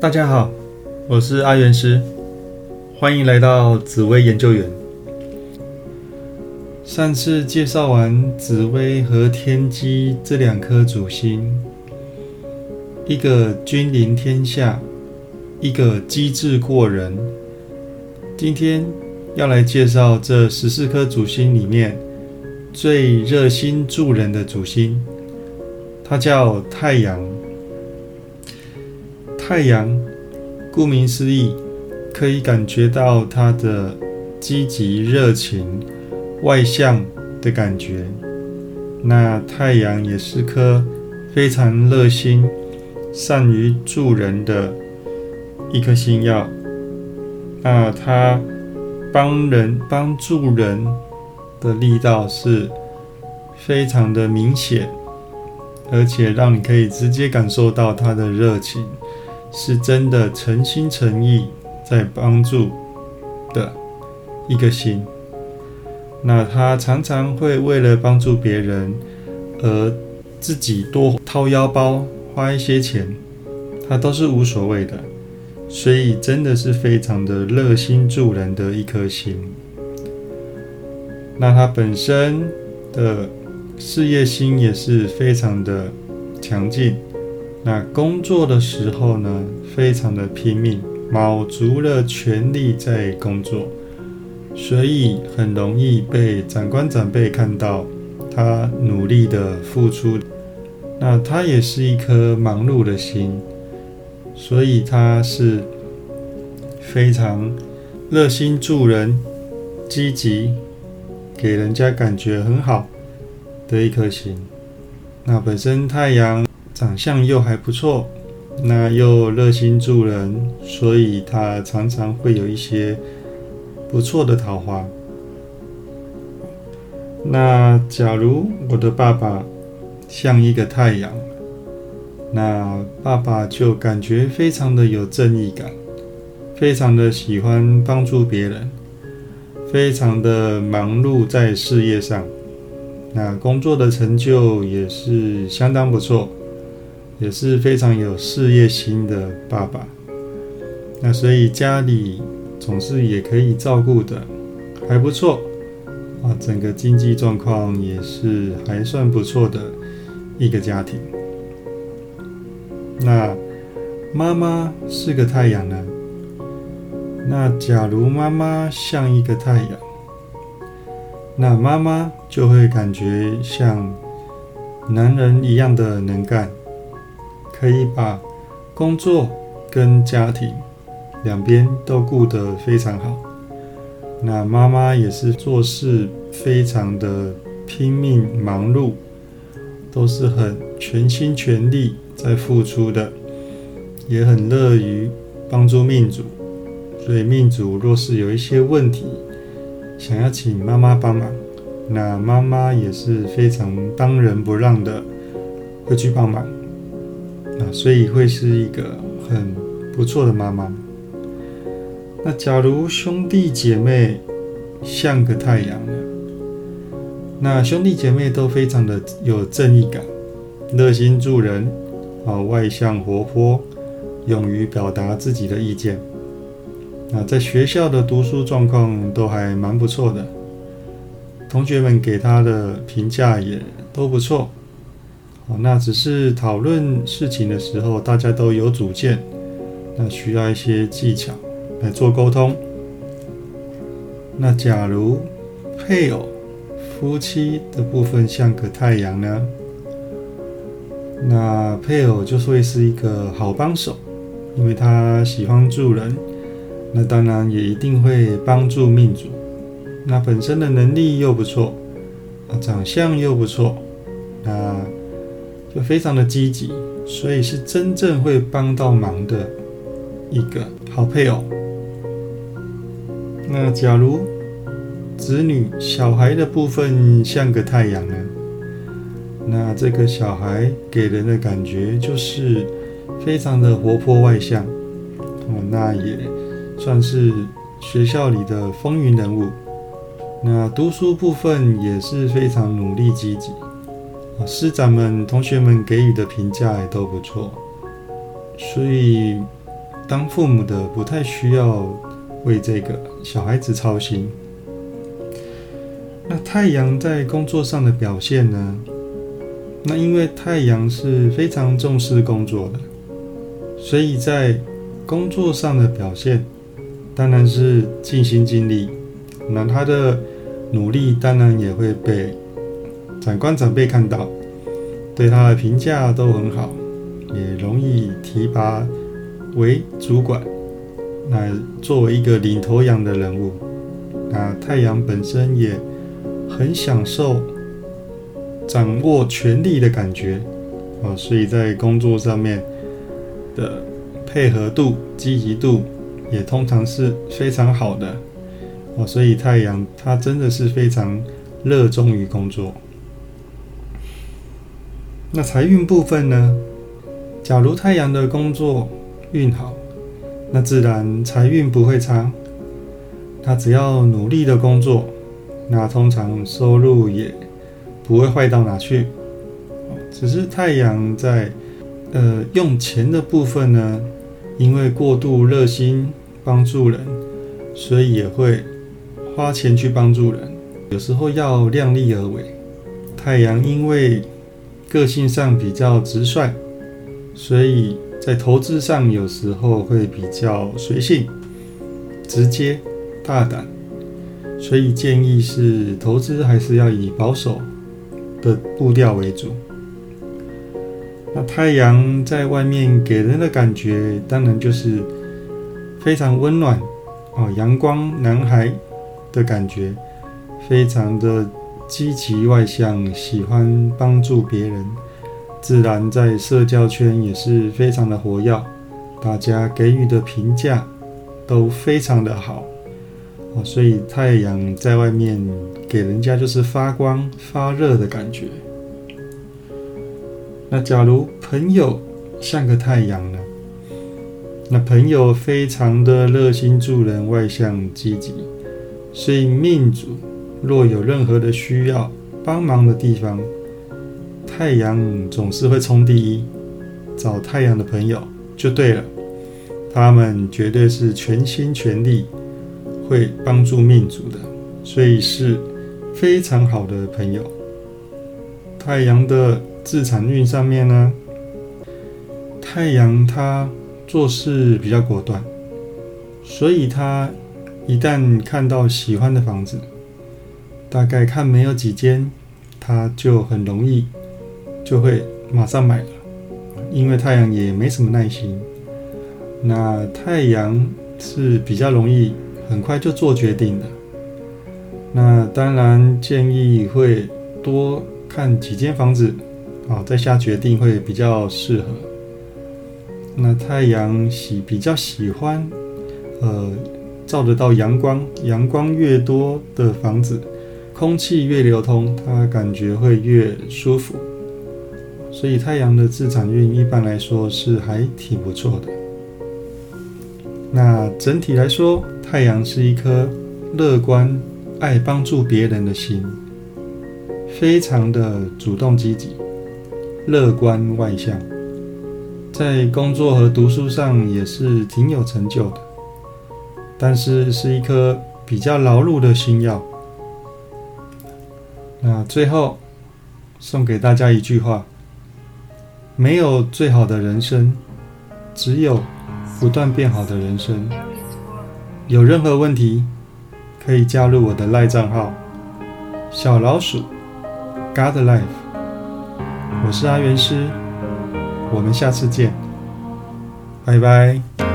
大家好，我是阿元师，欢迎来到紫薇研究员。上次介绍完紫薇和天机这两颗主星，一个君临天下，一个机智过人。今天要来介绍这十四颗主星里面最热心助人的主星，它叫太阳。太阳，顾名思义，可以感觉到他的积极、热情、外向的感觉。那太阳也是颗非常热心、善于助人的一颗星耀。那他帮人、帮助人的力道是非常的明显，而且让你可以直接感受到他的热情。是真的诚心诚意在帮助的一个心，那他常常会为了帮助别人而自己多掏腰包花一些钱，他都是无所谓的，所以真的是非常的热心助人的一颗心。那他本身的事业心也是非常的强劲。那工作的时候呢，非常的拼命，卯足了全力在工作，所以很容易被长官长辈看到他努力的付出。那他也是一颗忙碌的心，所以他是非常热心助人、积极，给人家感觉很好的一颗心。那本身太阳。长相又还不错，那又热心助人，所以他常常会有一些不错的桃花。那假如我的爸爸像一个太阳，那爸爸就感觉非常的有正义感，非常的喜欢帮助别人，非常的忙碌在事业上，那工作的成就也是相当不错。也是非常有事业心的爸爸，那所以家里总是也可以照顾的还不错啊，整个经济状况也是还算不错的一个家庭。那妈妈是个太阳呢？那假如妈妈像一个太阳，那妈妈就会感觉像男人一样的能干。可以把工作跟家庭两边都顾得非常好。那妈妈也是做事非常的拼命忙碌，都是很全心全力在付出的，也很乐于帮助命主。所以命主若是有一些问题，想要请妈妈帮忙，那妈妈也是非常当仁不让的，会去帮忙。所以会是一个很不错的妈妈。那假如兄弟姐妹像个太阳呢？那兄弟姐妹都非常的有正义感，热心助人，啊，外向活泼，勇于表达自己的意见。那在学校的读书状况都还蛮不错的，同学们给他的评价也都不错。那只是讨论事情的时候，大家都有主见，那需要一些技巧来做沟通。那假如配偶、夫妻的部分像个太阳呢？那配偶就会是一个好帮手，因为他喜欢助人，那当然也一定会帮助命主。那本身的能力又不错，啊，长相又不错，那。就非常的积极，所以是真正会帮到忙的一个好配偶。那假如子女小孩的部分像个太阳呢？那这个小孩给人的感觉就是非常的活泼外向，哦，那也算是学校里的风云人物。那读书部分也是非常努力积极。师长们、同学们给予的评价也都不错，所以当父母的不太需要为这个小孩子操心。那太阳在工作上的表现呢？那因为太阳是非常重视工作的，所以在工作上的表现当然是尽心尽力。那他的努力当然也会被长官长辈看到，对他的评价都很好，也容易提拔为主管。那作为一个领头羊的人物，那太阳本身也。很享受掌握权力的感觉啊，所以在工作上面的配合度、积极度也通常是非常好的哦。所以太阳他真的是非常热衷于工作。那财运部分呢？假如太阳的工作运好，那自然财运不会差。他只要努力的工作。那通常收入也不会坏到哪去，只是太阳在呃用钱的部分呢，因为过度热心帮助人，所以也会花钱去帮助人。有时候要量力而为。太阳因为个性上比较直率，所以在投资上有时候会比较随性、直接、大胆。所以建议是投资还是要以保守的步调为主。那太阳在外面给人的感觉，当然就是非常温暖哦，阳光男孩的感觉，非常的积极外向，喜欢帮助别人，自然在社交圈也是非常的活跃，大家给予的评价都非常的好。哦，所以太阳在外面给人家就是发光发热的感觉。那假如朋友像个太阳呢？那朋友非常的热心助人、外向积极，所以命主若有任何的需要帮忙的地方，太阳总是会冲第一，找太阳的朋友就对了，他们绝对是全心全力。会帮助命主的，所以是非常好的朋友。太阳的自产运上面呢，太阳他做事比较果断，所以他一旦看到喜欢的房子，大概看没有几间，他就很容易就会马上买了，因为太阳也没什么耐心。那太阳是比较容易。很快就做决定的，那当然建议会多看几间房子，啊，再下决定会比较适合。那太阳喜比较喜欢，呃，照得到阳光，阳光越多的房子，空气越流通，它感觉会越舒服。所以太阳的自产运一般来说是还挺不错的。那整体来说，太阳是一颗乐观、爱帮助别人的心，非常的主动积极、乐观外向，在工作和读书上也是挺有成就的。但是是一颗比较劳碌的心药。那最后送给大家一句话：没有最好的人生，只有不断变好的人生。有任何问题，可以加入我的赖账号小老鼠 God Life。我是阿元师，我们下次见，拜拜。